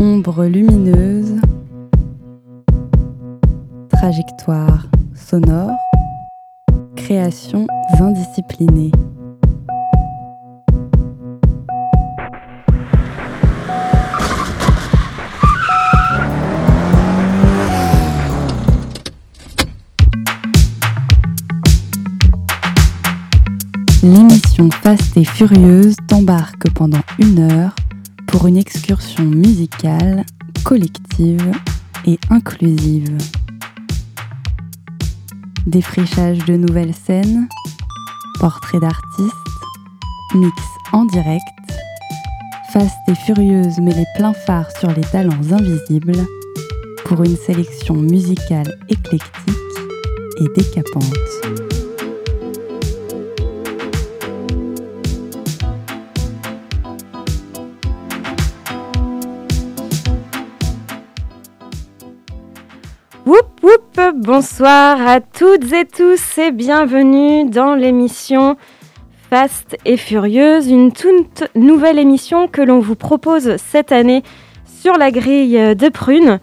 Ombre lumineuse, trajectoire sonore, créations indisciplinées. L'émission Fast et Furieuse t'embarque pendant une heure pour une excursion musicale, collective et inclusive. Défrichage de nouvelles scènes, portraits d'artistes, mix en direct, Fast et Furieuse met les pleins phares sur les talents invisibles pour une sélection musicale éclectique et décapante. Bonsoir à toutes et tous et bienvenue dans l'émission Fast et Furieuse, une toute nouvelle émission que l'on vous propose cette année sur la grille de prunes.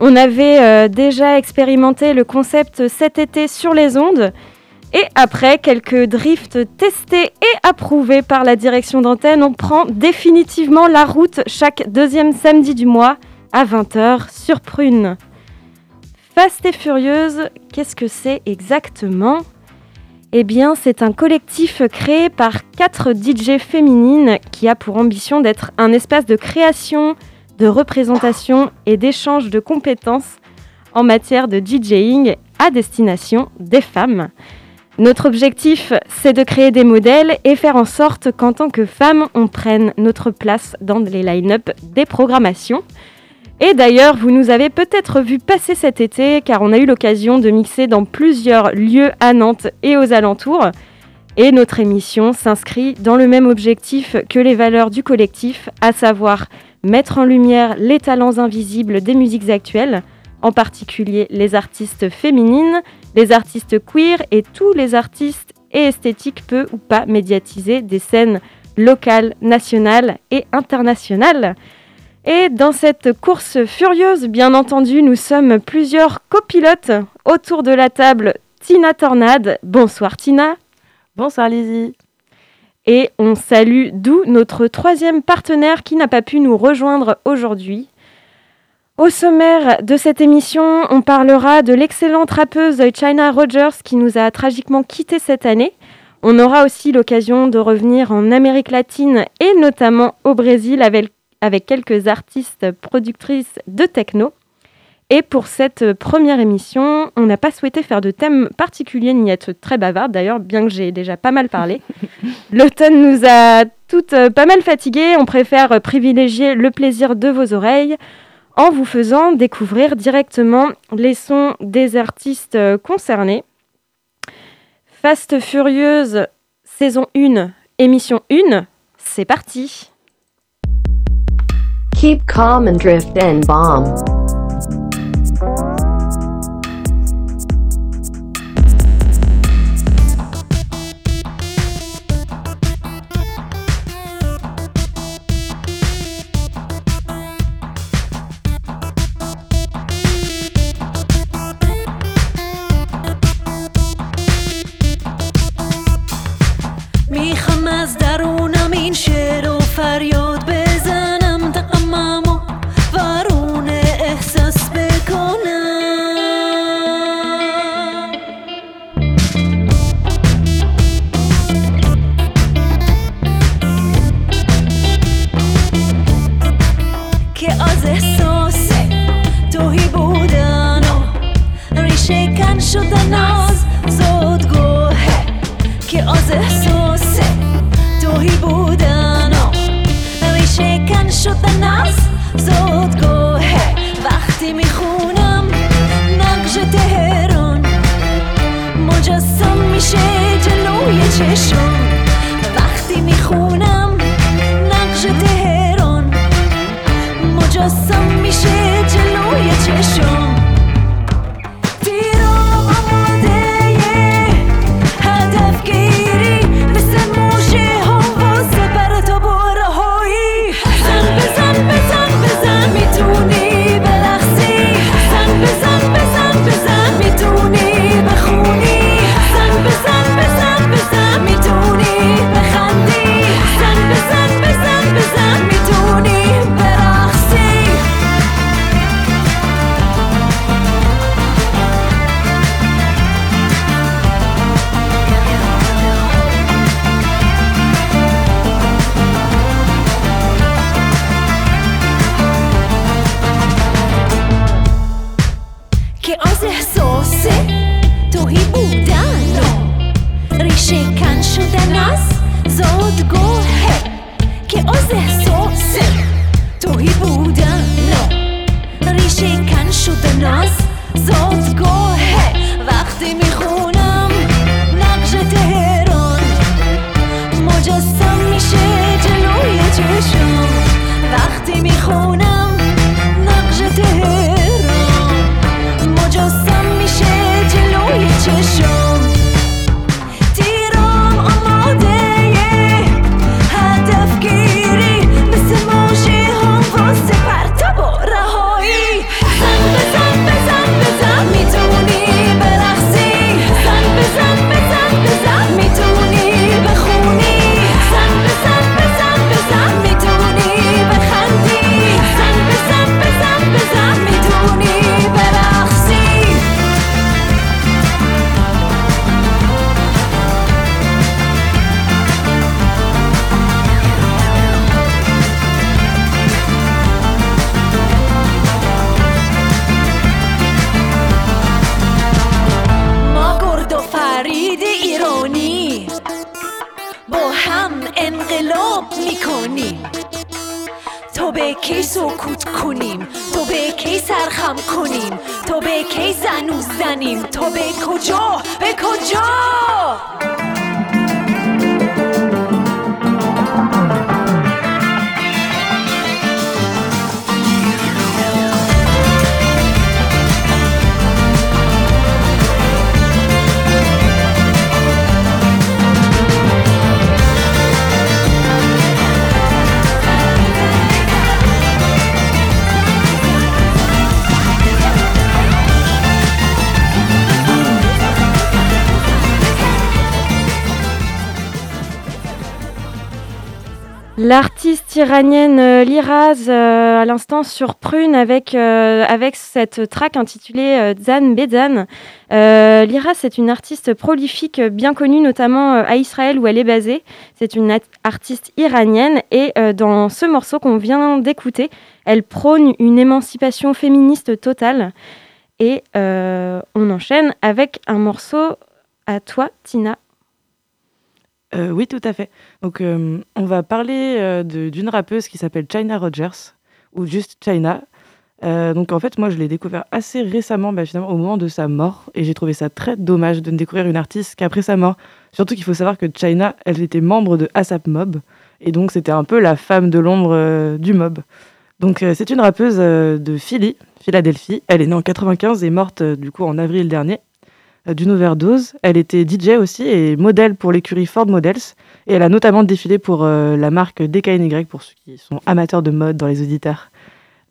On avait euh, déjà expérimenté le concept cet été sur les ondes et après quelques drifts testés et approuvés par la direction d'antenne, on prend définitivement la route chaque deuxième samedi du mois à 20h sur Prune. Fast et Furieuse, qu'est-ce que c'est exactement? Eh bien, c'est un collectif créé par quatre DJ féminines qui a pour ambition d'être un espace de création, de représentation et d'échange de compétences en matière de DJing à destination des femmes. Notre objectif, c'est de créer des modèles et faire en sorte qu'en tant que femmes, on prenne notre place dans les line-up des programmations. Et d'ailleurs, vous nous avez peut-être vu passer cet été, car on a eu l'occasion de mixer dans plusieurs lieux à Nantes et aux alentours. Et notre émission s'inscrit dans le même objectif que les valeurs du collectif, à savoir mettre en lumière les talents invisibles des musiques actuelles, en particulier les artistes féminines, les artistes queer et tous les artistes et esthétiques peu ou pas médiatisés des scènes locales, nationales et internationales. Et dans cette course furieuse, bien entendu, nous sommes plusieurs copilotes autour de la table. Tina Tornade. Bonsoir Tina. Bonsoir Lizzie. Et on salue d'où notre troisième partenaire qui n'a pas pu nous rejoindre aujourd'hui. Au sommaire de cette émission, on parlera de l'excellente rappeuse China Rogers qui nous a tragiquement quittés cette année. On aura aussi l'occasion de revenir en Amérique latine et notamment au Brésil avec, avec quelques artistes productrices de techno. Et pour cette première émission, on n'a pas souhaité faire de thème particulier ni être très bavarde, d'ailleurs, bien que j'ai déjà pas mal parlé. L'automne nous a toutes euh, pas mal fatiguées, on préfère privilégier le plaisir de vos oreilles en vous faisant découvrir directement les sons des artistes euh, concernés. Fast Furieuse, saison 1, émission 1, c'est parti Keep calm and drift and bomb. توهی بودن ریشه کن شدن از زادگاهه که از احساس توهی بودن ریشه کن شدن از زادگاهه وقتی می‌خونم نقش تهران مجسم میشه جلوی چشم وقتی می‌خونم نقش تهران でし。سکوت کنیم. تو به کی سرخم کنیم؟ تو به کی زنو زنیم؟ تو به کجا؟ به کجا؟ L'artiste iranienne euh, Liraz, euh, à l'instant sur Prune, avec, euh, cette track intitulée Zan Bedan. Liraz, c'est une artiste prolifique, bien connue notamment à Israël où elle est basée. C'est une artiste iranienne et dans ce morceau qu'on vient d'écouter, elle prône une émancipation féministe totale. Et on enchaîne avec un morceau à toi, Tina. Euh, oui, tout à fait. Donc, euh, on va parler euh, d'une rappeuse qui s'appelle China Rogers, ou juste China. Donc, en fait, moi, je l'ai découvert assez récemment, bah, finalement, au moment de sa mort. Et j'ai trouvé ça très dommage de ne découvrir une artiste qu'après sa mort. Surtout qu'il faut savoir que China, elle était membre de ASAP Mob. Et donc, c'était un peu la femme de l'ombre du mob. Donc, c'est une rappeuse de Philly, Philadelphie. Elle est née en 95 et morte, du coup, en avril dernier d'une overdose. Elle était DJ aussi et modèle pour l'écurie Ford Models. Et elle a notamment défilé pour euh, la marque DKNY, pour ceux qui sont amateurs de mode dans les auditeurs.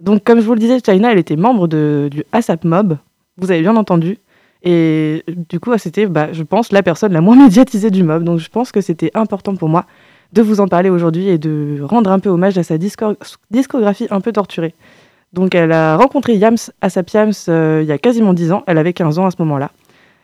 Donc, comme je vous le disais, China, elle était membre du ASAP Mob. Vous avez bien entendu. Et euh, du coup, c'était, bah, je pense, la personne la moins médiatisée du mob. Donc, je pense que c'était important pour moi de vous en parler aujourd'hui et de rendre un peu hommage à sa disco- discographie un peu torturée. Donc, elle a rencontré Yams ASAP Yams euh, il y a quasiment 10 ans. Elle avait 15 ans à ce moment-là.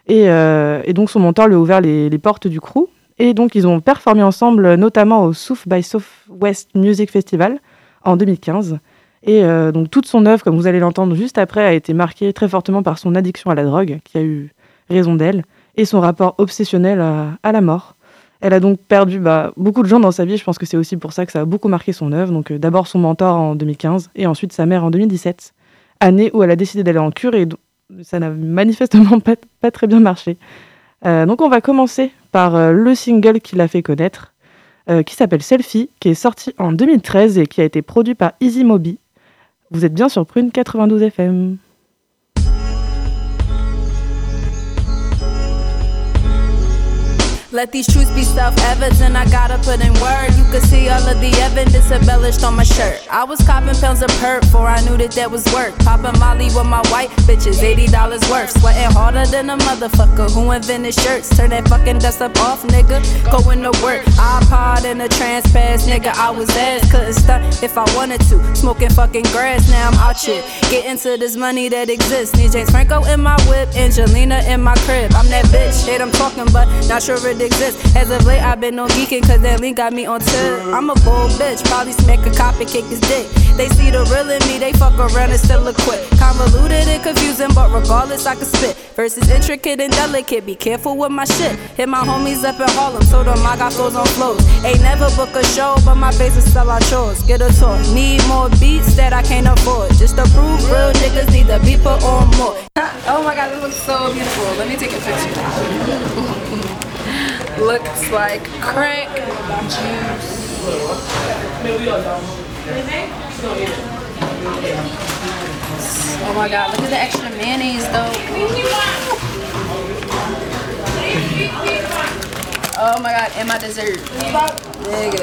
Et, euh, et donc son mentor lui a ouvert les, portes du crew. Et donc ils ont performé ensemble, notamment au South by Southwest Music Festival en 2015. Et euh, donc toute son œuvre, comme vous allez l'entendre juste après, a été marquée très fortement par son addiction à la drogue, qui a eu raison d'elle, et son rapport obsessionnel à, la mort. Elle a donc perdu bah, beaucoup de gens dans sa vie. Je pense que c'est aussi pour ça que ça a beaucoup marqué son œuvre. Donc euh, d'abord son mentor en 2015 et ensuite sa mère en 2017, année où elle a décidé d'aller en cure et ça n'a manifestement pas, très bien marché. Euh, donc on va commencer par euh, le single qui l'a fait connaître, euh, qui s'appelle Selfie, qui est sorti en 2013 et qui a été produit par Easy. Vous êtes bien sur Prune 92 FM. Let these truths be self-evident. I gotta put in word. You can see all of the evidence embellished on my shirt. I was copping pounds of perp before I knew that that was work. Popping Molly with my white bitches, eighty dollars worth. Sweating harder than a motherfucker who invented shirts. Turn that fucking dust up off, nigga. Going to work. iPod in a trans pass, nigga. I was ass, couldn't stunt. if I wanted to. Smoking fucking grass, now I'm out here. Getting to this money that exists. Need James Franco in my whip, Angelina in my crib. I'm that bitch, hate I'm talking, but not sure it exists. As of late, I've been on geeking, cause that link got me on tilt. I'm a bold bitch, probably smack a cop and kick his dick. They see the real in me, they fuck around and still acquit. Convoluted and confusing, but regardless, I can spit. Versus intricate and delicate, be careful with my shit. Hit my homies up in Harlem, so them I got flows on flows. Ain't never book a show, but my face is sell out shows. Get a tour, need more beats that I can't afford. Just to prove real niggas need to be put on more. Oh my god, this looks so beautiful. Let me take a picture. Looks like crack juice. Oh my god, look at the extra mayonnaise though. Oh my god, and my dessert. Nigga,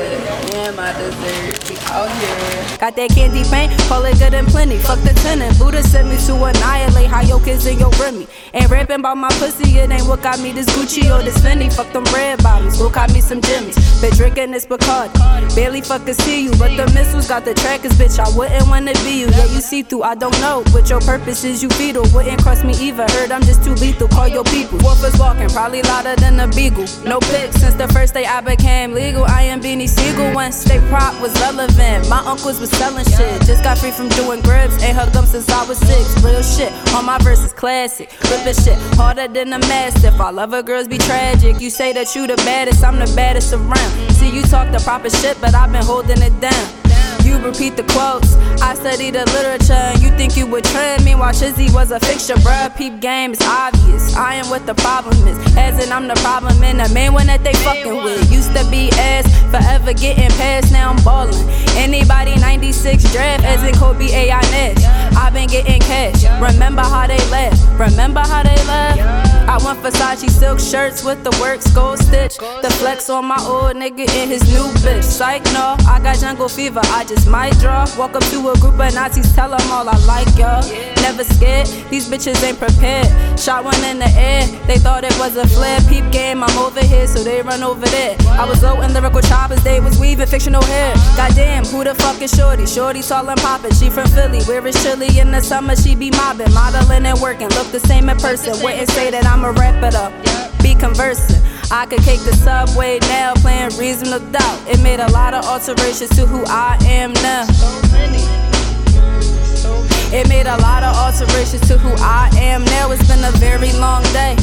and my dessert. We out here. Got that candy paint, call it good and plenty. Fuck the tenant. Buddha sent me to annihilate how your kids and your Remy. Ain't rapping about my pussy, it ain't what got me this Gucci or this Fendi. Fuck them red bottoms, go got me some Jimmys. Been drinking this Bacardi. Barely fucking see you, but the missiles got the trackers, bitch. I wouldn't wanna be you. Yeah, you see through, I don't know. What your purpose is, you fetal. Wouldn't cross me either. Heard I'm just too lethal. Call your people. Wolf is walking, probably louder than a beagle. No pics since the first day I became legal. I am Beanie Siegel once they prop was relevant. My uncles was selling shit. Just got free from doing grips. Ain't hooked up since I was six. Real shit. All my verses classic. Ripping shit harder than a mastiff. All other girls be tragic. You say that you the baddest, I'm the baddest around. See, you talk the proper shit, but I've been holding it down. You repeat the quotes. I study the literature, and you think you would trend. Meanwhile, Shizzy was a fixture, bruh. Peep game is obvious. I am what the problem is. As in, I'm the problem, and the main one that they fucking with. Used to be ass, forever getting past, now I'm ballin'. Anybody 96 draft, as in Kobe AI Nash. i been getting cash. Remember how they left? Remember how they left? I want Versace silk shirts with the works gold stitch. The flex on my old nigga in his new bitch. Psych, no, I got jungle fever, I just might draw. Walk up to a group of Nazis, tell them all I like y'all. Never scared, these bitches ain't prepared. Shot one in the air, they thought it was a flare. Peep game, I'm over here, so they run over there. I was low in lyrical choppers, they was weaving fictional hair. Goddamn, who the fuck is Shorty? Shorty tall and poppin', she from Philly. Where is chilly in the summer, she be mobbing, modeling and working. Look the same in person, wouldn't say that I'ma wrap it up. Be conversing. I could cake the subway now, playing reasonable doubt. It made a lot of alterations to who I am now. It made a lot of alterations to who I am now. It's been a very long day.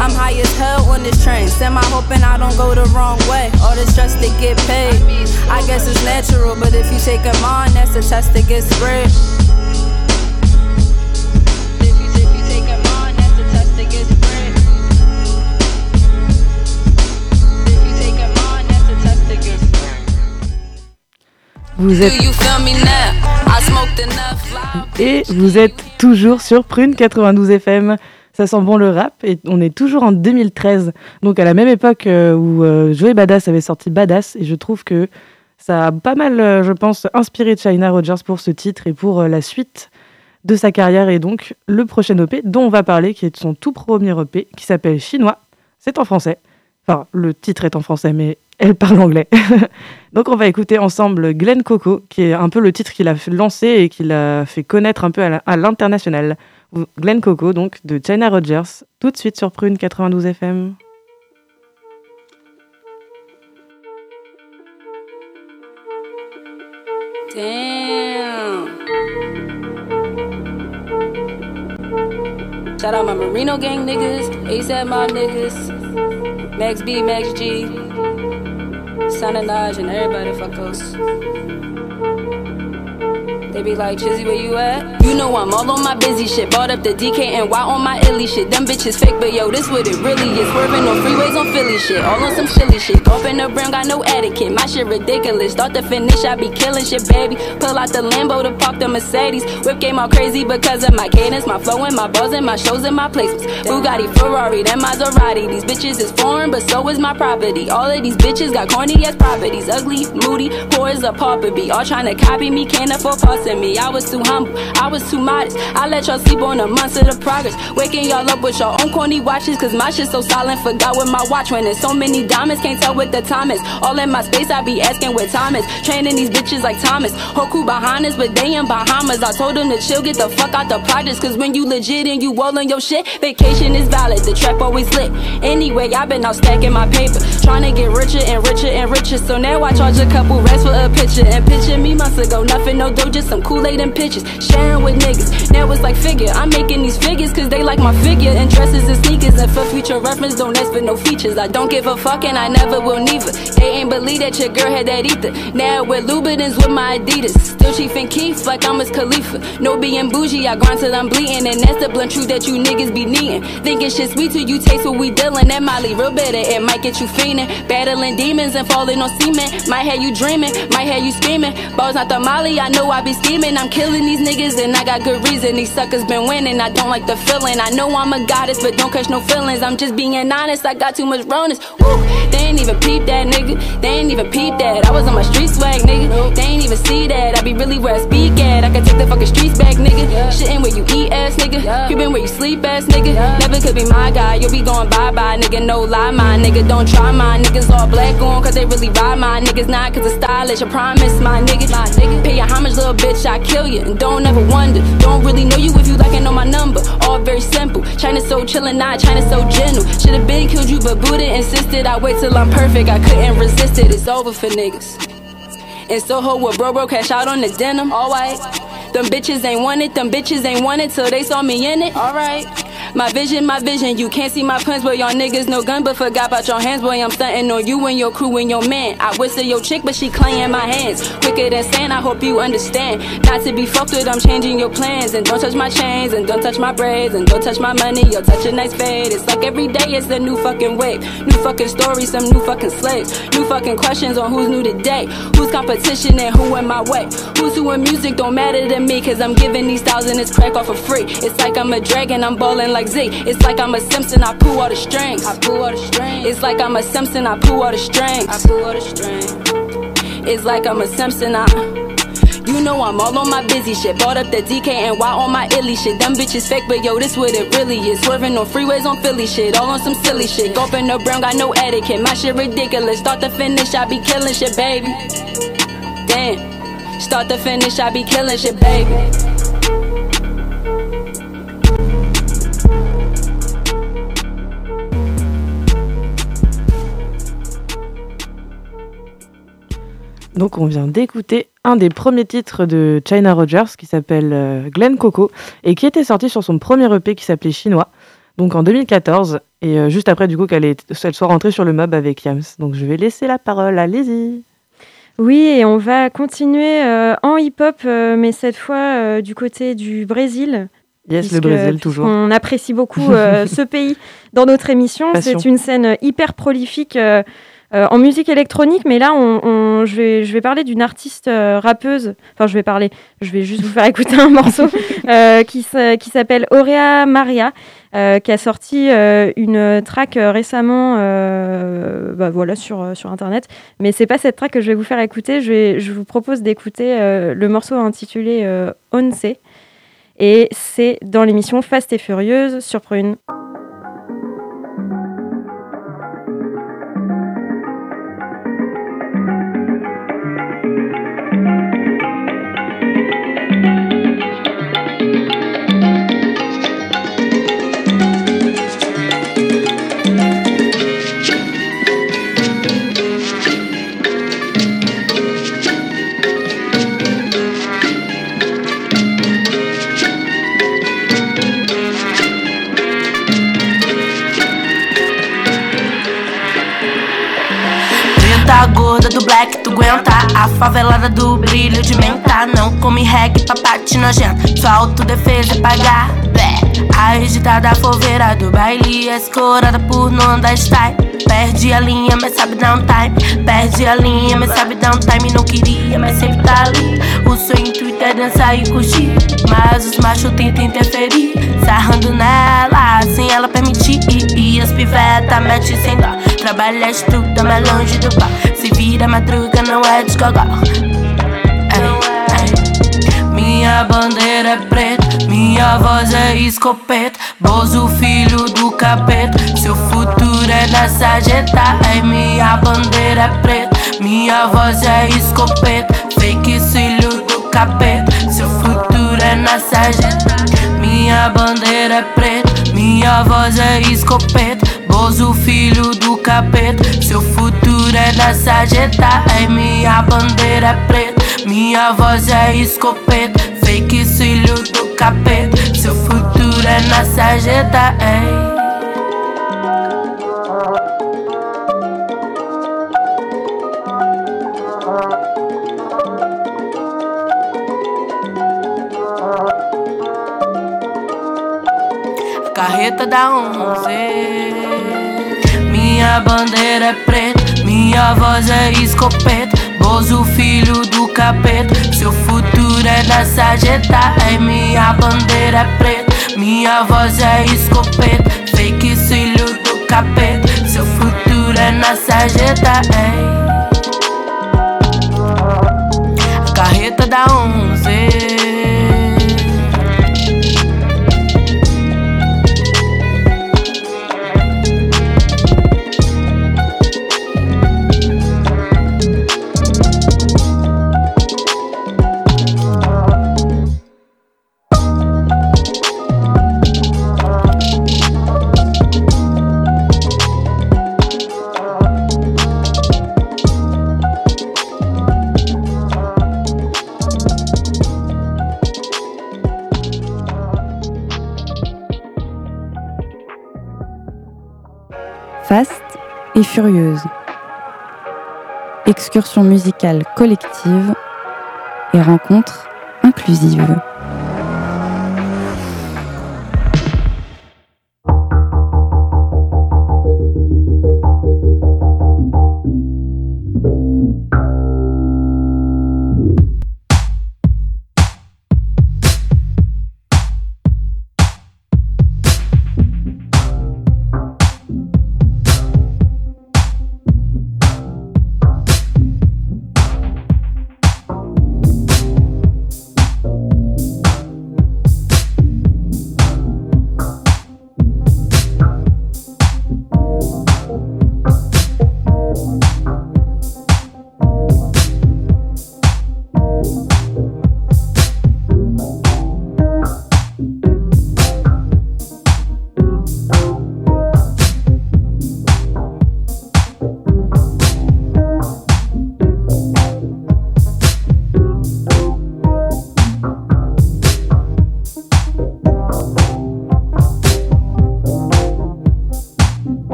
I'm high as hell on this train. Semi hoping I don't go the wrong way. All this stress to get paid. I guess it's natural, but if you take a on, that's a test that gets spread. Enough loud. et vous êtes toujours sur Prune 92 FM. Ça sent bon le rap et on est toujours en 2013, donc à la même époque euh, où euh, Joey Badass avait sorti Badass et je trouve que ça a pas mal, euh, je pense, inspiré China Rogers pour ce titre et pour la suite de sa carrière et donc le prochain EP dont on va parler qui est son tout premier EP qui s'appelle Chinois. C'est en français. Enfin, le titre est en français, mais elle parle anglais. Donc on va écouter ensemble Glen Coco, qui est un peu le titre qu'il a lancer et qu'il a fait connaître un peu à l'international. Glen Coco, donc de China Rogers, tout de suite sur Prune 92 FM. Damn. Shout out my Merino gang niggas, ASAP mob niggas, Max B, Max G, Sana Naj, and everybody fuck us. They be like, Chizzy, where you at? You know I'm all on my busy shit. Bought up the DK and Y on my illy shit. Them bitches fake, but yo, this what it really is. Swerving on freeways on Philly shit. All on some silly shit. In the brim, got no etiquette. My shit ridiculous. Start to finish, I be killing shit, baby. Pull out the Lambo to park the Mercedes. Whip game all crazy because of my cadence, my flow and my bars and my shows and my placements. Bugatti, Ferrari, then Maserati. These bitches is foreign, but so is my property. All of these bitches got corny ass properties. Ugly, moody, poor as a pauper be. All trying to copy me, can't afford passing in me. I was too humble, I was too modest. I let y'all sleep on the months of the progress. Waking y'all up with your own corny watches, cause my shit's so silent. Forgot what my watch when there's so many diamonds, can't tell what the time is. All in my space, I be asking time is. Training these bitches like Thomas. Whole crew behind us, but they in Bahamas. I told them to chill, get the fuck out the projects, cause when you legit and you rolling your shit, vacation is valid. The trap always lit. Anyway, i been out stacking my paper, trying to get richer and richer and richer. So now I charge a couple racks for a picture. And picture me months ago, nothing, no dough, just some Kool Aid and pictures. Sharing with niggas. Now it's like figure. I'm making these figures cause they like my figure. And dresses and sneakers. And for future reference, don't ask for no features. I don't give a fuck and I never will neither. They ain't believe that your girl had that either. Now we're Louboutins with my Adidas. Still Chief and Keith like I'm his Khalifa. No being bougie, I grind till I'm bleeding. And that's the blunt truth that you niggas be needing. Thinking shit sweet till you taste what we dealing. That Molly real bitter, it might get you fiending. Battling demons and falling on semen. Might have you dreaming, might have you screaming. Balls not the Molly, I know I be scheming. I'm killing these niggas and I got good reason. These suckers been winning, I don't like the feeling. I know I'm a goddess, but don't catch no feelings. I'm just being honest, I got too much rawness. Woo, they ain't even peep that nigga. They ain't even peep that. I was on my street swag, nigga. They ain't even see that. I be really where I speak at. I can take the fucking streets back, nigga. Shitting where you eat ass, nigga. Creeping where you sleep ass, nigga. Never could be my guy. You'll be going bye bye, nigga. No lie, my nigga. Don't try my niggas all black on, cause they really ride my niggas not cause it's stylish. I promise, my nigga. My nigga. Pay your homage, little bitch. I kill you. And don't ever wonder. Don't really know you if you like and know my number. All very simple. China so chillin', not China so gentle. Should've been killed you, but Buddha insisted I wait till I'm perfect. I couldn't resist it. It's over for niggas. And Soho with bro bro cash out on the denim. All white. Them bitches ain't want it, them bitches ain't want it till they saw me in it. Alright. My vision, my vision, you can't see my plans, but y'all niggas no gun, but forgot about your hands, boy. I'm stunting on you and your crew and your man. I whistle your chick, but she claying my hands. Quicker than sand, I hope you understand. Not to be fucked with, I'm changing your plans. And don't touch my chains, and don't touch my braids, and don't touch my money, you'll touch a nice fade. It's like every day it's a new fucking wave. New fucking story, some new fucking slaves. New fucking questions on who's new today. Who's competition and who in my way. Who's who in music don't matter to me, cause I'm giving these thousand this crack off for free. It's like I'm a dragon, I'm balling like Z. It's like I'm a Simpson, I pull all the strings. I pull all the strings. It's like I'm a Simpson, I pull all the strings. I pull all the strings. It's like I'm a Simpson, I. You know I'm all on my busy shit. Bought up the DK and Y on my illy shit. Them bitches fake, but yo, this what it really is. Swerving on freeways on Philly shit. All on some silly shit. Gulping the brown, got no etiquette. My shit ridiculous. Start to finish, I be killing shit, baby. Damn. Start to finish, I be killing shit, baby. Donc on vient d'écouter un des premiers titres de China Rogers qui s'appelle euh, Glen Coco et qui était sorti sur son premier EP qui s'appelait Chinois, donc en 2014 et euh, juste après du coup qu'elle elle soit rentrée sur le mob avec Yams. Donc je vais laisser la parole, allez-y. Oui, et on va continuer euh, en hip-hop, euh, mais cette fois du côté du Brésil. Yes, le Brésil toujours. On apprécie beaucoup ce pays dans notre émission. C'est une scène hyper prolifique euh, en musique électronique, mais là, on, on- je, vais, je vais parler d'une artiste euh, rappeuse. Enfin, je vais parler, je vais juste vous faire écouter un morceau euh, qui, qui s'appelle Aurea Maria, qui a sorti une track récemment bah, voilà, sur, sur Internet. Mais c'est pas cette track que je vais vous faire écouter. Je, vais- je vous propose d'écouter le morceau intitulé Once. Et c'est dans l'émission Fast et Furieuse sur Prune. Tu aguenta A favelada do brilho de menta Não come reggae, papate nojento. Sua autodefesa é pagar. A agitada foveira do baile é Escorada por não andar style Perde a linha, mas sabe dar um time Perde a linha, mas sabe dar um time Não queria, mas sempre tá ali. O seu intuito é dançar e curtir. Mas os machos tentam interferir. Sarrando nela, sem ela permitir. E as piveta mete sem dó. Trabalha estruta, mais longe do pau Se vira madruga, não é de gogó Ai, ai. Minha bandeira é preta, minha voz é escopeta. Bozo, filho do capeta, seu futuro é na sarjeta. É minha bandeira é preta, minha voz é escopeta. Fake filho do capeta, seu futuro é na sarjeta. Minha bandeira é preta, minha voz é escopeta. Bozo, filho do capeta, seu futuro é na sarjeta. É minha bandeira é preta, minha voz é escopeta. Fake filho do capeta, seu futuro é na sarjeta. Ei. carreta da onze. Minha bandeira é preta, minha voz é escopeta. Bozo, filho do capeta, seu futuro é na sarjeta. É minha bandeira é preta, minha voz é escopeta. Fake filho do capeta, seu futuro é na sarjeta. É. Carreta da onze. Et furieuse. Excursion musicale collective et rencontre inclusive.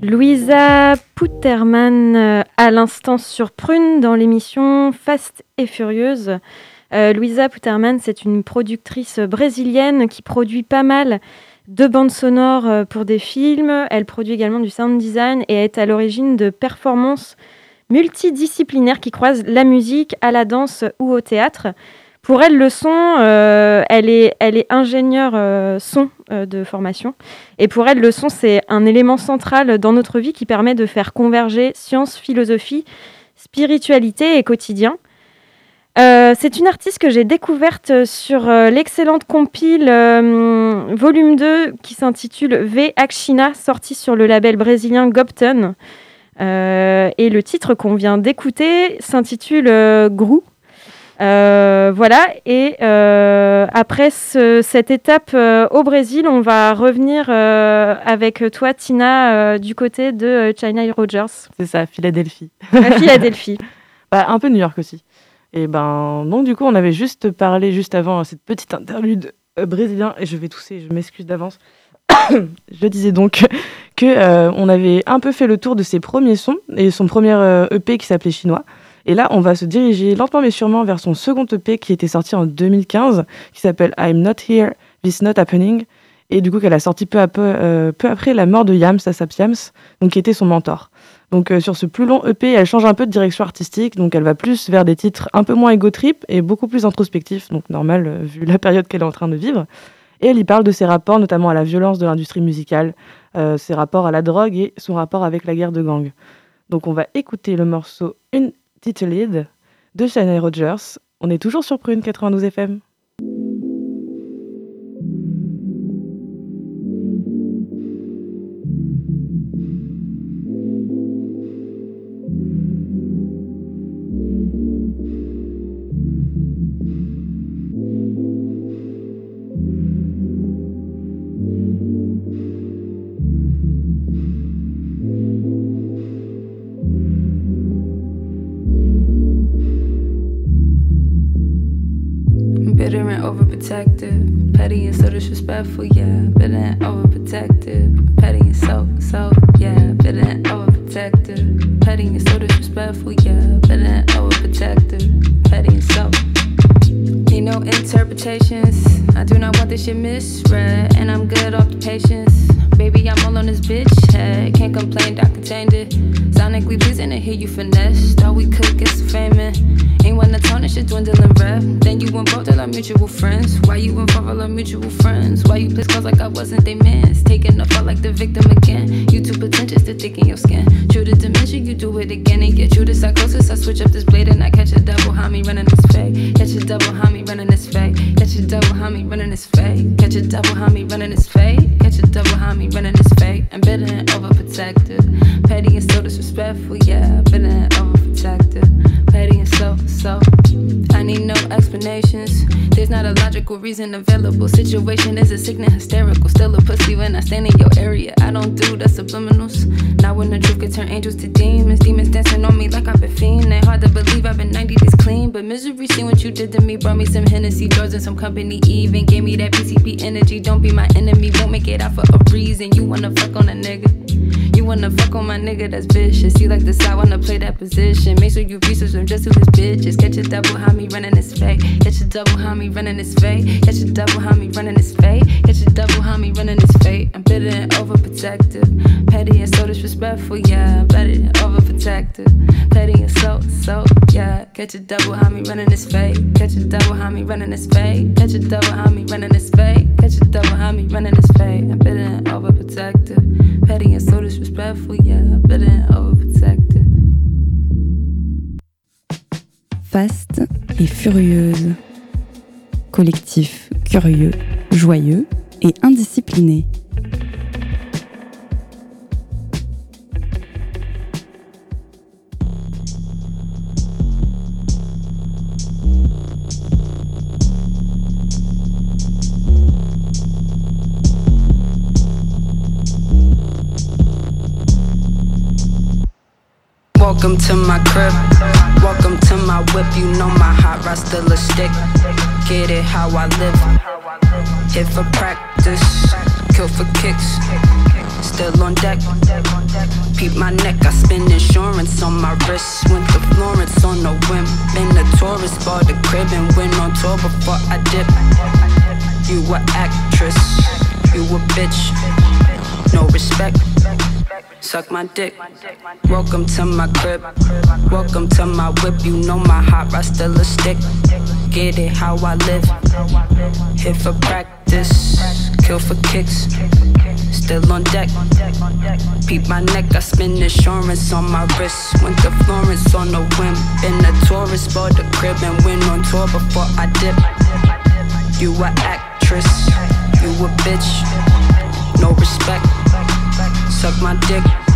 Louisa Puterman euh, à l'instant sur Prune dans l'émission Fast et Furieuse. Euh, Louisa Puterman, c'est une productrice brésilienne qui produit pas mal de bandes sonores euh, pour des films. Elle produit également du sound design et est à l'origine de performances multidisciplinaires qui croisent la musique à la danse ou au théâtre. Pour elle, le son, euh, elle, est, ingénieure euh, son euh, de formation. Et pour elle, le son, c'est un élément central dans notre vie qui permet de faire converger science, philosophie, spiritualité et quotidien. c'est une artiste que j'ai découverte sur l'excellente compile volume 2 qui s'intitule V Akshina, sortie sur le label brésilien Gopton. et le titre qu'on vient d'écouter s'intitule Grou. Euh, voilà, et euh, après cette étape euh, au Brésil, on va revenir avec toi, Tina, du côté de China Rogers. C'est ça, Philadelphie. Philadelphie. bah, un peu New York aussi. Et ben, donc du coup, on avait juste parlé juste avant cette petite interlude brésilien, et je vais tousser, je m'excuse d'avance. je disais donc que on avait un peu fait le tour de ses premiers sons et son premier EP qui s'appelait Chinois. Et là, on va se diriger lentement mais sûrement vers son second EP qui était sorti en 2015, qui s'appelle I'm Not Here, This Not Happening, et du coup qu'elle a sorti peu, euh, après la mort de Yams, Asap Yams, donc qui était son mentor. Donc euh, sur ce plus long EP, elle change un peu de direction artistique, donc elle va plus vers des titres un peu moins ego trip et beaucoup plus introspectifs, donc normal euh, vu la période qu'elle est en train de vivre. Et elle y parle de ses rapports notamment à la violence de l'industrie musicale, ses rapports à la drogue et son rapport avec la guerre de gang. Donc on va écouter le morceau Une Title Lead de Shania Rogers. On est toujours sur Prune 92 FM. for you. To me. Brought me some Hennessy, drugs, and some company. Even gave me that PCP energy. Don't be my enemy. Won't make it out for a reason. You wanna fuck on a nigga. You wanna fuck on my nigga that's vicious. You like the side, wanna play that position. Make sure you research them just to his bitches. Catch a double, how me running this fake. Catch a double, how me running this fake. Catch a double, how me running this fake. Catch a double, how me running this fake. I'm bitter and overprotective. Petty and so disrespectful, yeah. Better and overprotective. Petty and so, so, yeah. Catch a double, how me running this fake. Catch a double, how me running this fake. Catch a double, how me running this fake. Catch a double, how me running this. I'm bitter and overprotective. Petty and so disrespectful, yeah. Bitter and overprotective. Fast et furieuse. Collectif curieux, joyeux et indiscipliné. Welcome to my crib. Welcome to my whip. You know my hot rod still a stick. Get it how I live. Hit for practice, kill for kicks. still on deck. Peep my neck, I spend insurance on my wrist. Went to Florence on a whim. Been a tourist, bought a crib and went on tour before I dip. You a actress, you a bitch, no respect. Suck my dick. Welcome to my crib. Welcome to my whip. You know my hot rod still a stick. Get it how I live. Hit for practice, kill for kicks. Still on deck. Peep my neck. I spend insurance on my wrist. Went to Florence on a whim. Been a tourist, bought the crib and went on tour before I dip. You a actress, you a bitch, no respect. Suck my dick.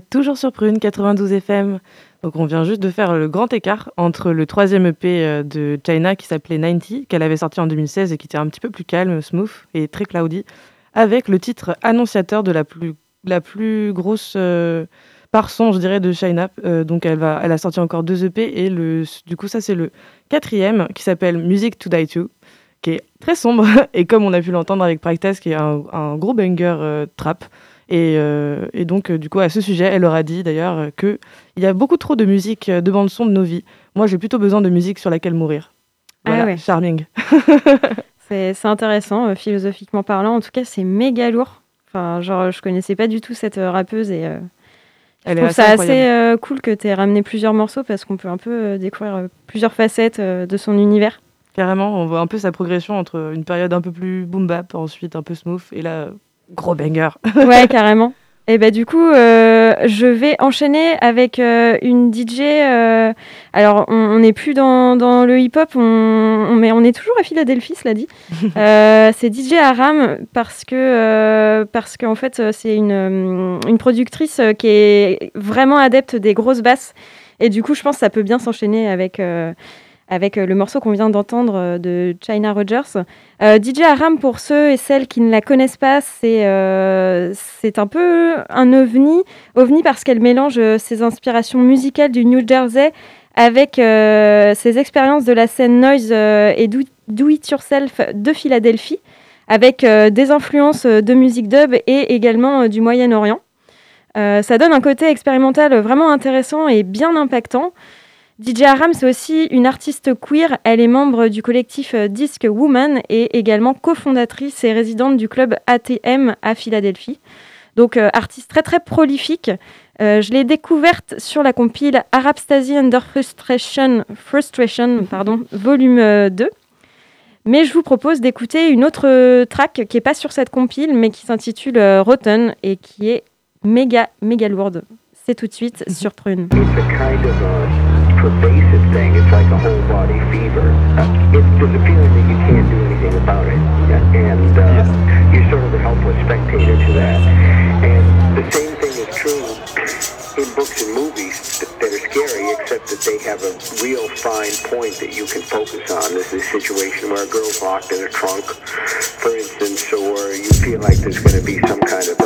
Toujours sur Prune 92 FM. Donc on vient juste de faire le grand écart entre le troisième EP euh, de China qui s'appelait 90, qu'elle avait sorti en 2016 et qui était un petit peu plus calme, smooth et très cloudy, avec le titre annonciateur de la plus, la plus grosse euh, je dirais, de China. Euh, donc elle, va, elle a sorti encore deux EP et le, du coup ça c'est le quatrième qui s'appelle Music to Die To, qui est très sombre et comme on a pu l'entendre avec Practice, qui est un, un gros banger euh, trap. Et, euh, et donc, euh, du coup, à ce sujet, elle leur a dit d'ailleurs euh, que il y a beaucoup trop de musique euh, de bande son de nos vies. Moi, j'ai plutôt besoin de musique sur laquelle mourir. Ah ouais. charming. C'est intéressant, philosophiquement parlant. En tout cas, c'est méga lourd. Enfin, genre, je connaissais pas du tout cette rappeuse et je Elle est trouve assez ça incroyable. assez cool que tu aies ramené plusieurs morceaux parce qu'on peut un peu découvrir plusieurs facettes de son univers. Carrément, on voit un peu sa progression entre une période un peu plus boom bap, ensuite un peu smooth, et là, gros banger. Ouais, carrément. Et bah du coup, euh, je vais enchaîner avec euh, une DJ. euh, alors, on n'est plus dans, dans le hip-hop, on, on- mais on est toujours à Philadelphie, cela dit. C'est DJ Aram parce que parce qu'en fait, c'est une, une productrice qui est vraiment adepte des grosses basses. Et du coup, je pense que ça peut bien s'enchaîner avec avec euh, le morceau qu'on vient d'entendre euh, de China Rogers. Euh, DJ Aram, pour ceux et celles qui ne la connaissent pas, c'est euh, un peu un ovni. OVNI parce qu'elle mélange ses inspirations musicales du New Jersey avec ses expériences de la scène noise et do, it yourself de Philadelphie, avec des influences de musique dub et également du Moyen-Orient. Ça donne un côté expérimental vraiment intéressant et bien impactant. DJ Aram, c'est aussi une artiste queer. Elle est membre du collectif euh, Disc Woman et également cofondatrice et résidente du club ATM à Philadelphie. Donc, euh, artiste très très prolifique. Euh, je l'ai découverte sur la compile Arabstasy Under Frustration, Frustration pardon, volume euh, 2. Mais je vous propose d'écouter une autre track qui n'est pas sur cette compile, mais qui s'intitule Rotten et qui est méga, méga lourde. C'est tout de suite sur Prune. It's a kind of a pervasive thing. It's like a whole body fever. Uh, it, there's a feeling that you can't do anything about it, and uh, you're sort of a helpless spectator to that. And the same thing is true in books and movies that, that are scary, except that they have a real fine point that you can focus on. There's this situation where a girl's locked in a trunk, for instance, or you feel like there's going to be some kind of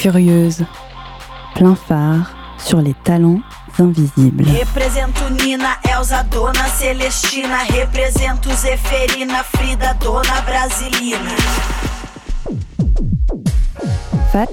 furieuse, plein phare sur les talents invisibles. Represento Nina, Elza, Dona Celestina. Represento Zeferina, Frida, Dona Brasilina. Fat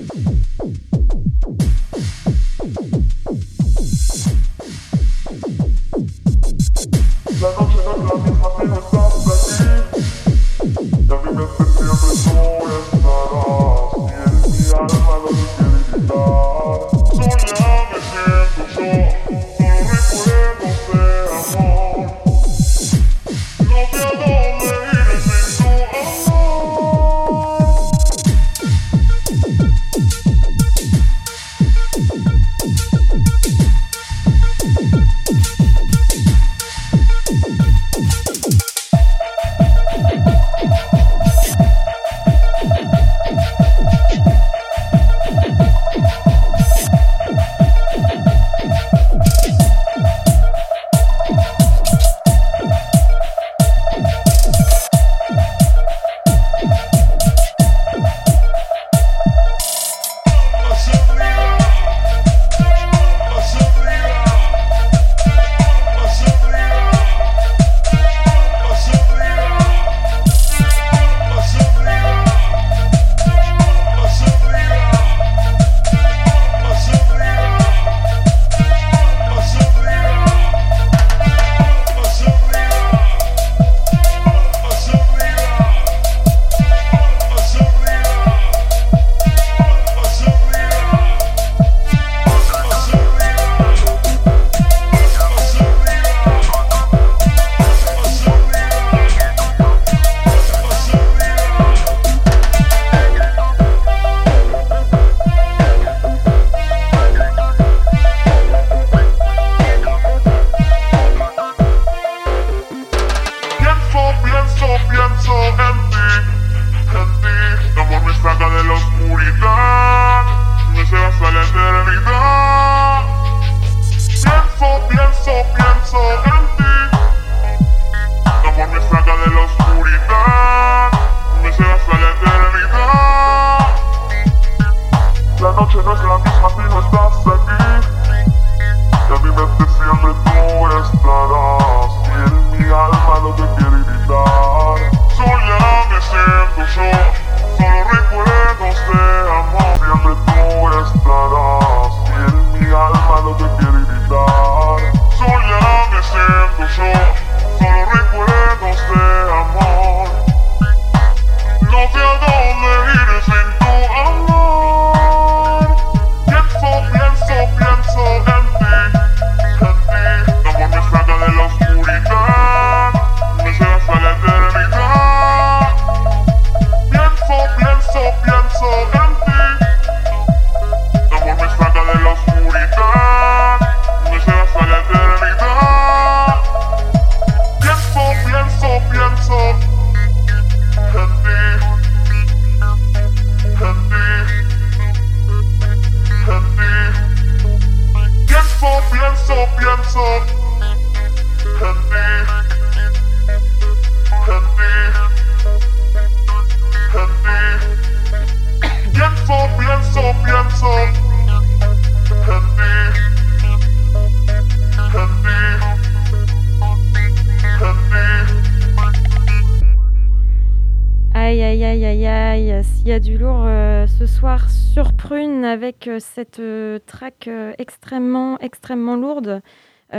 Aïe, aïe, aïe, aïe, aïe. S'il y a du lourd euh, ce soir sur Prune avec euh, cette euh, track euh, extrêmement, extrêmement lourde,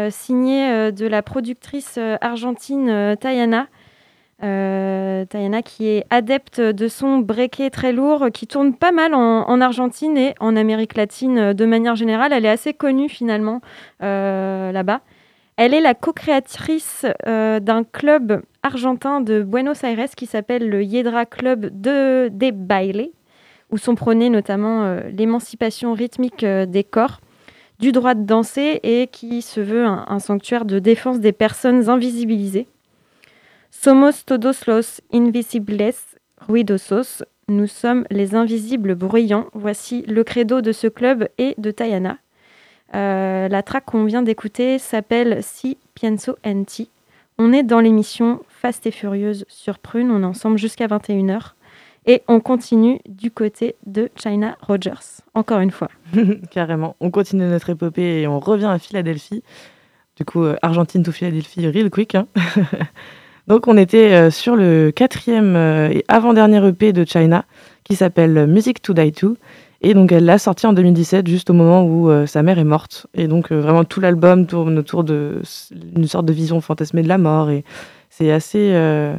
signée de la productrice argentine Tayana. Tayana qui est adepte de son breaké très lourd, qui tourne pas mal en, en Argentine et en Amérique latine de manière générale. Elle est assez connue finalement là-bas. Elle est la co-créatrice euh, d'un club argentin de Buenos Aires qui s'appelle le Hiedra Club de, des Baile, où sont prônées notamment euh, l'émancipation rythmique euh, des corps, du droit de danser et qui se veut un, un sanctuaire de défense des personnes invisibilisées. Somos todos los invisibles ruidosos. Nous sommes les invisibles bruyants. Voici le credo de ce club et de Tayana. Euh, la track qu'on vient d'écouter s'appelle Si Pienso en Ti. On est dans l'émission Fast et Furieuse sur Prune. On est ensemble jusqu'à 21h. Et on continue du côté de China Rogers, encore une fois. Carrément. On continue notre épopée et on revient à Philadelphie. Du coup, euh, Argentine to Philadelphie, real quick. hein. Donc, on était euh, sur le quatrième et avant-dernier EP de China qui s'appelle Music to Die To. Et donc, elle l'a sorti en 2017, juste au moment où euh, sa mère est morte. Et donc, euh, vraiment, tout l'album tourne autour d'une sorte de vision fantasmée de la mort. Et c'est assez, euh,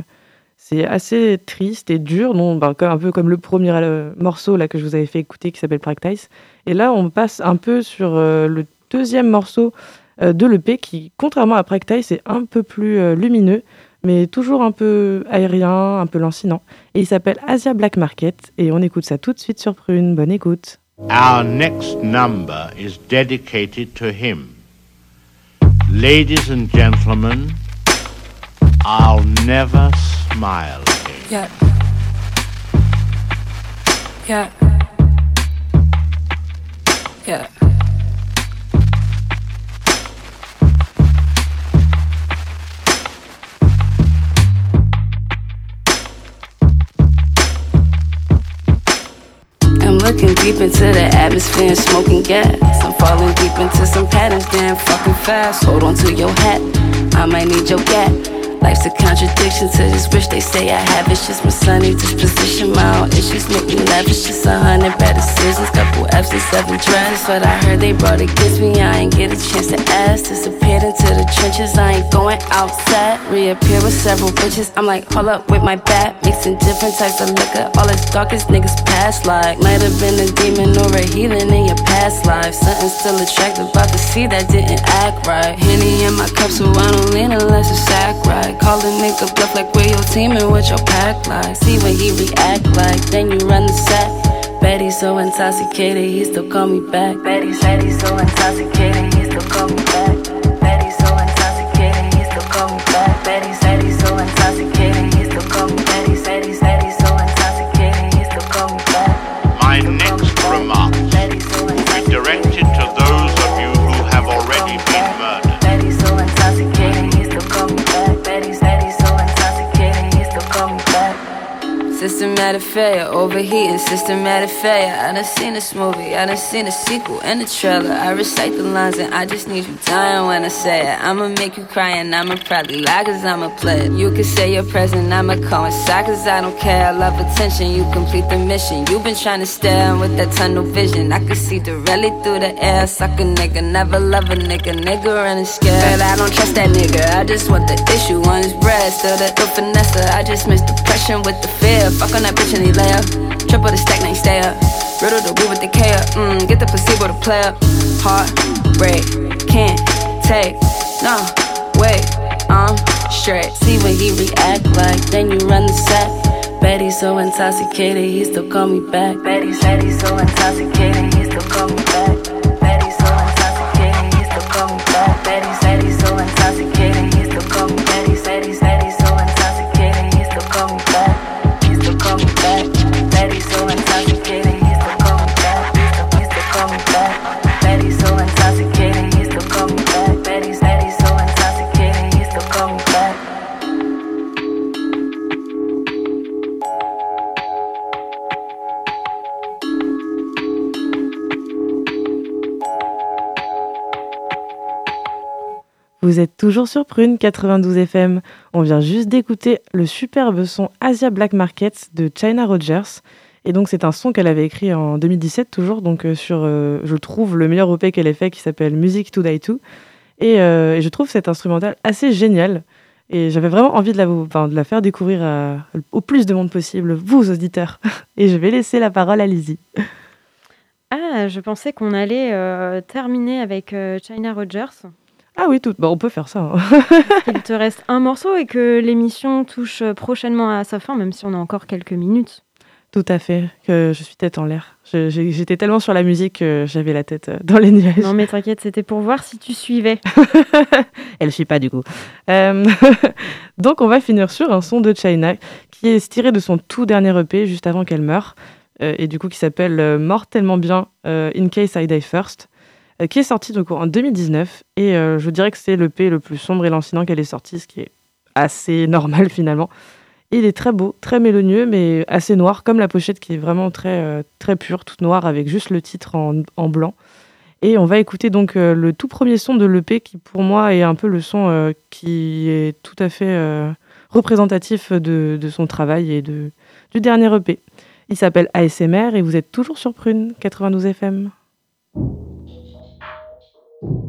assez triste et dur, non, ben, un peu comme le premier morceau là, que je vous avais fait écouter qui s'appelle Practice. Et là, on passe un peu sur le deuxième morceau de l'EP qui, contrairement à Practice, est un peu plus lumineux, mais toujours un peu aérien, un peu lancinant. Et il s'appelle Asia Black Market. Et on écoute ça tout de suite sur Prune. Bonne écoute. Our next number is dedicated to him. Ladies and gentlemen, I'll never smile again. Yeah. Yeah. Yeah. Looking deep into the atmosphere and smoking gas. I'm falling deep into some patterns, damn fucking fast. Hold on to your hat, I might need your gap. Life's a contradiction to this wish they say I have. It's just my sunny disposition. My own issues make me lavish. Just a hundred bad decisions, couple F's and seven drugs. But I heard they brought against me. I ain't get a chance to ask. Disappeared into the trenches. I ain't going outside. Reappear with several bitches. I'm like, hold up with my bat. Mixing different types of liquor. All the darkest niggas past like. Might have been a demon or a healing in your past life. Something still attractive. About to see that didn't act right. Henny in my cup, so I don't lean unless it's act right. Call a nigga bluff like where your team and what your pack like. See when he react like, then you run the set. Betty so intoxicated, he still call me back. Betty he's so intoxicated, he still call me back. Betty so intoxicated, he still call me back. Betty he's so intoxicated, Systematic failure, overheating, systematic failure. I done seen this movie, I done seen the sequel and the trailer. I recite the lines and I just need you dying when I say it. I'ma make you cry and I'ma probably lie cause I'm a player. You can say you're present, I'ma coincide cause I don't care. I love attention, you complete the mission. You've been trying to stare with that tunnel vision. I can see directly through the air. Suck a nigga, never love a nigga. Nigga running scared. But I don't trust that nigga, I just want the issue on his breast. Still the ill finesse, I just miss depression with the fear. Fuck on that bitch and he lay up. Triple the stack, now he stay up. Riddle the weed with the K up. Mm, get the placebo to play up. Heartbreak, can't take, no, wait, I'm straight. See when he react like, then you run the set. Betty so intoxicated, he still call me back. Betty he's so intoxicated, he still call me back. Betty so intoxicated, he still call me back. Betty he's so intoxicated, Vous êtes toujours sur Prune 92 FM. On vient juste d'écouter le superbe son Asia Black Market de China Rogers. Et donc c'est un son qu'elle avait écrit en 2017 toujours, donc euh, sur, euh, je trouve, le meilleur EP qu'elle ait fait qui s'appelle Music to Die To. Et, euh, et je trouve cet instrumental assez génial. Et j'avais vraiment envie de la, faire découvrir au plus de monde possible, vous auditeurs. Et je vais laisser la parole à Lizzie. Ah, je pensais qu'on allait terminer avec China Rogers. Ah oui, tout, bah, on peut faire ça. hein. Il te reste un morceau et que l'émission touche euh, prochainement à sa fin, même si on a encore quelques minutes. Tout à fait, que je suis tête en l'air. J'étais tellement sur la musique que j'avais la tête euh, dans les nuages. Non mais t'inquiète, c'était pour voir si tu suivais. Elle ne suit pas du coup. Euh, Donc on va finir sur un son de China qui est tiré de son tout dernier EP juste avant qu'elle meure et du coup qui s'appelle euh, Mortellement bien In Case I Die First qui est sorti donc en 2019 et euh, je dirais que c'est l'EP le plus sombre et lancinant qu'elle ait sorti ce qui est assez normal finalement. Il est très beau, très mélodieux, mais assez noir, comme la pochette qui est vraiment très, euh, très pure, toute noire, avec juste le titre en, blanc. Et on va écouter donc euh, le tout premier son de l'EP, qui pour moi est un peu le son euh, qui est tout à fait euh, représentatif de, de son travail et de, du dernier EP. Il s'appelle ASMR et vous êtes toujours sur Prune 92 FM. Emotional,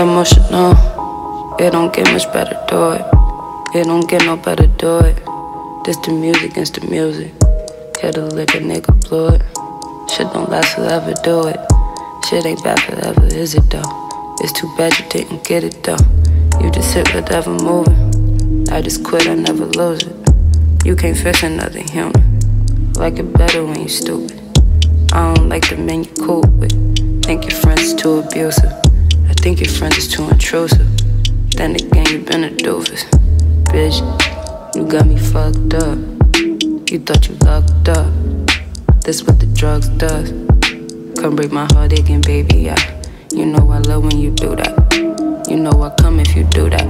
emotional. It don't get much better, do it. It don't get no better, do it. This the music it's the music. Hit a lick a nigga blood. Shit don't last forever, do it. Shit ain't bad forever, is it though? It's too bad you didn't get it though. You just hit whatever moving. I just quit, I never lose it. You can't fix another human. Like it better when you stupid. I don't like the men you cool with. Think your friends too abusive. I think your friends is too intrusive. Then again, you been a doofus. Bitch, you got me fucked up. You thought you locked up. This what the drugs does. Come break my heart again, baby. Yeah. You know I love when you do that. You know I come if you do that.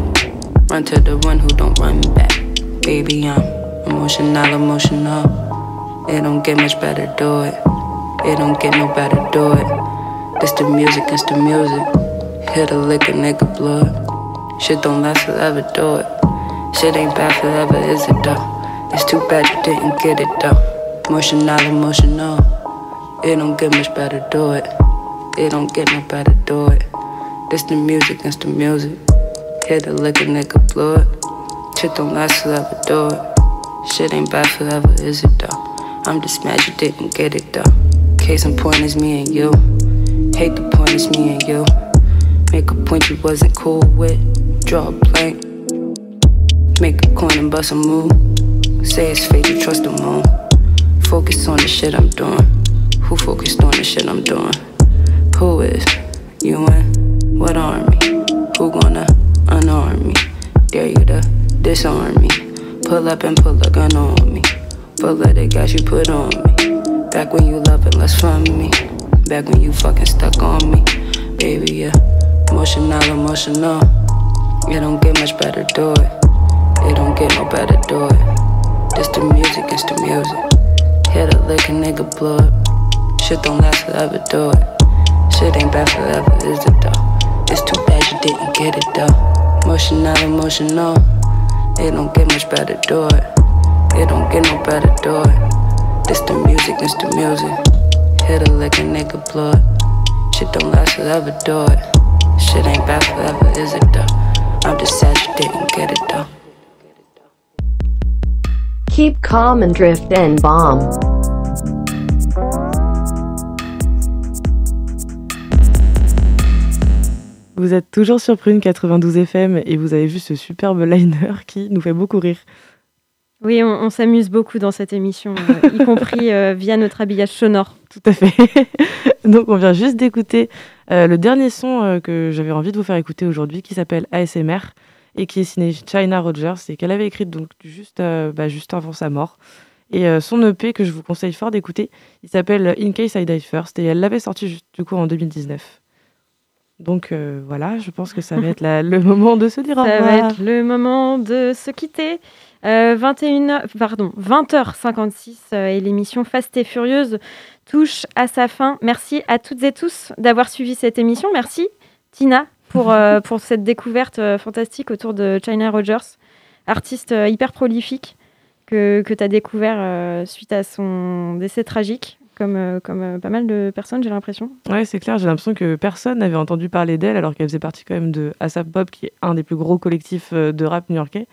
Run to the one who don't run back. Baby, I'm emotional, emotional. It don't get much better, do it. It don't get no better, do it. This the music, it's the music. Hit a lick a nigga blood. Shit don't last forever, do it. Shit ain't bad forever, is it though? It's too bad you didn't get it though. Emotional, emotional. It don't get much better, do it. It don't get no better, do it. This the music, it's the music. Hit a lick a nigga blood. Shit don't last forever, do it. Shit ain't bad forever, is it though? I'm just mad you didn't get it though. Case in point is me and you. Hate the point is me and you. Make a point you wasn't cool with. Draw a blank. Make a coin and bust a move. Say it's fate, you trust the moon. Focus on the shit I'm doing. Who focused on the shit I'm doing? Who is? You and what army? Who gonna unarm me? Dare you to disarm me? Pull up and pull a gun on me. Full of the gas you put on me. Back when you loving less from me. Back when you fucking stuck on me. Baby, yeah. Emotional, emotional. It don't get much better, do it. It don't get no better, do it. This the music, it's the music. Hit a lick a nigga blood. Shit don't last forever, do it. Shit ain't bad forever, is it though? It's too bad you didn't get it though. Emotional, emotional. It don't get much better, do it. It don't get no better, do it. This the music, it's the music. Hit a lick a nigga blood. Shit don't last forever, do it. Shit ain't bad forever, is it though? I'm just sad you didn't get it though. Keep calm and drift and bomb. Vous êtes toujours sur Prune 92 FM et vous avez vu ce superbe liner qui nous fait beaucoup rire. Oui, on, on s'amuse beaucoup dans cette émission, euh, y compris euh, via notre habillage sonore. Tout à fait. Donc on vient juste d'écouter euh, le dernier son que j'avais envie de vous faire écouter aujourd'hui qui s'appelle ASMR et qui est signé China Rogers et qu'elle avait écrite donc juste, bah, juste avant sa mort. Et son EP que je vous conseille fort d'écouter, il s'appelle In Case I Die First et elle l'avait sorti juste, du coup en 2019. Donc euh, voilà, je pense que ça va être la- le moment de se dire au Ça revoir. va être le moment de se quitter. Euh, 21, pardon, 20h56 euh, et l'émission Fast et Furieuse touche à sa fin. Merci à toutes et tous d'avoir suivi cette émission. Merci Tina pour, pour cette découverte fantastique autour de China Rogers, artiste hyper prolifique que, que tu as découvert suite à son décès tragique, comme, euh, comme euh, pas mal de personnes, j'ai l'impression. Ouais, c'est clair, j'ai l'impression que personne n'avait entendu parler d'elle alors qu'elle faisait partie quand même de ASAP Pop, qui est un des plus gros collectifs euh, de rap new-yorkais.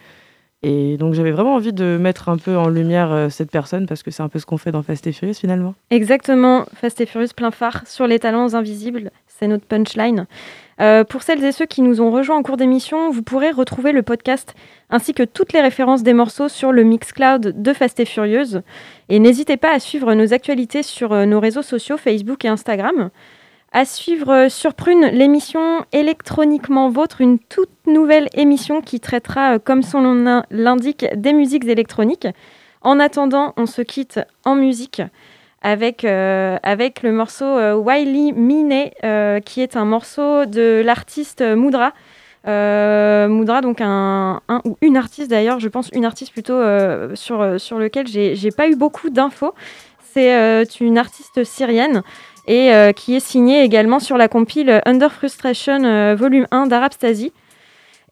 Et donc j'avais vraiment envie de mettre un peu en lumière cette personne parce que c'est un peu ce qu'on fait dans Fast et Furious finalement. Exactement, Fast et Furious plein phare sur les talents invisibles, c'est notre punchline. Euh, pour celles et ceux qui nous ont rejoints en cours d'émission, vous pourrez retrouver le podcast ainsi que toutes les références des morceaux sur le Mixcloud de Fast et Furieuse. Et n'hésitez pas à suivre nos actualités sur euh, nos réseaux sociaux Facebook et Instagram. À suivre sur Prune, l'émission Électroniquement Vôtre, une toute nouvelle émission qui traitera, comme son nom l'indique, des musiques électroniques. En attendant, on se quitte en musique avec, avec le morceau Wiley Mine, qui est un morceau de l'artiste Moudra. Moudra, donc un, ou une artiste d'ailleurs, je pense une artiste plutôt sur, sur lequel j'ai pas eu beaucoup d'infos. C'est une artiste syrienne et qui est signée également sur la compile Under Frustration volume 1 d'Arabstasy.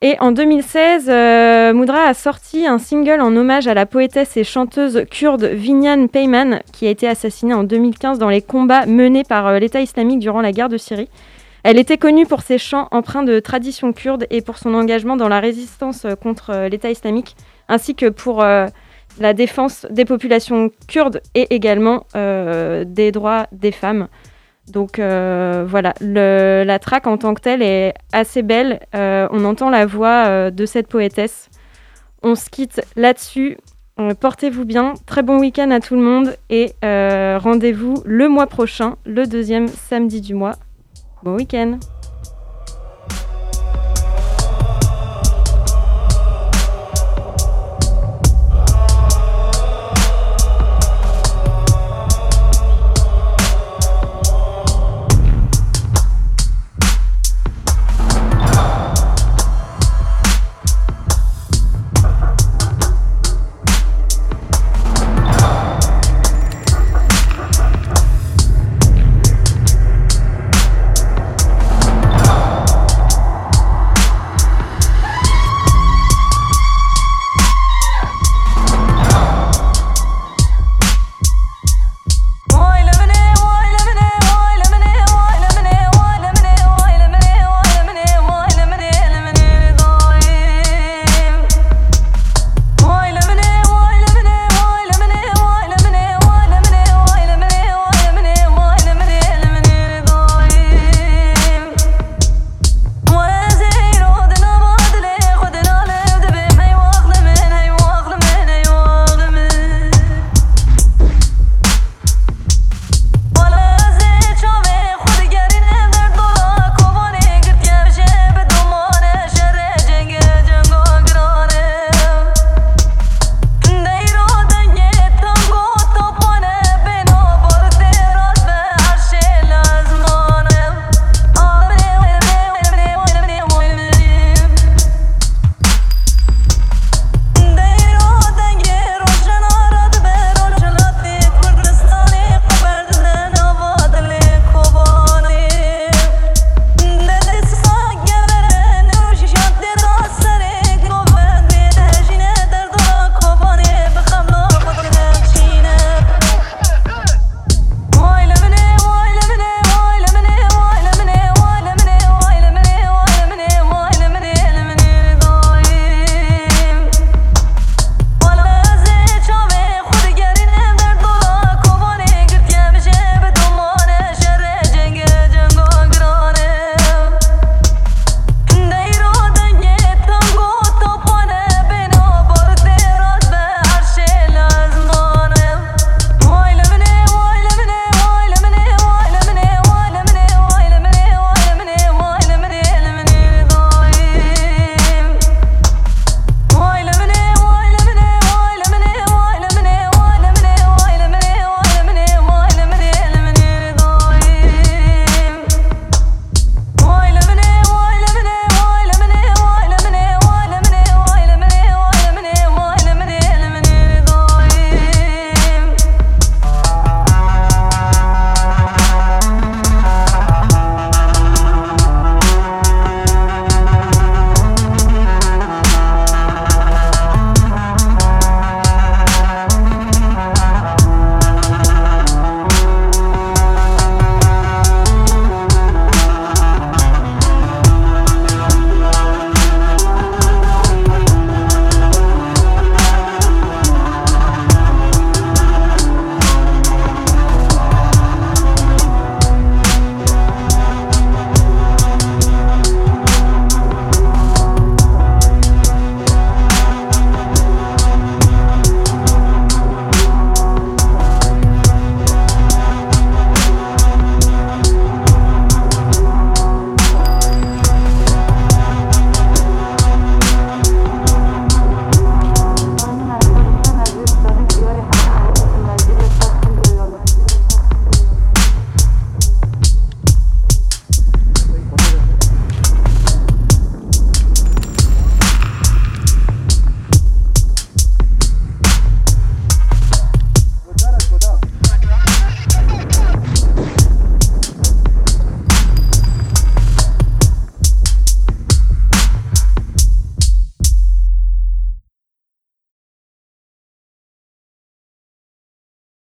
Et en 2016, Moudra a sorti un single en hommage à la poétesse et chanteuse kurde Vinyan Peyman, qui a été assassinée en 2015 dans les combats menés par l'État islamique durant la guerre de Syrie. Elle était connue pour ses chants empreints de tradition kurde et pour son engagement dans la résistance contre l'État islamique, ainsi que pour la défense des populations kurdes et également des droits des femmes. Donc euh, voilà, la track en tant que telle est assez belle. Euh, on entend la voix euh, de cette poétesse. On se quitte là-dessus. Portez-vous bien. Très bon week-end à tout le monde. Et rendez-vous le mois prochain, le deuxième samedi du mois. Bon week-end.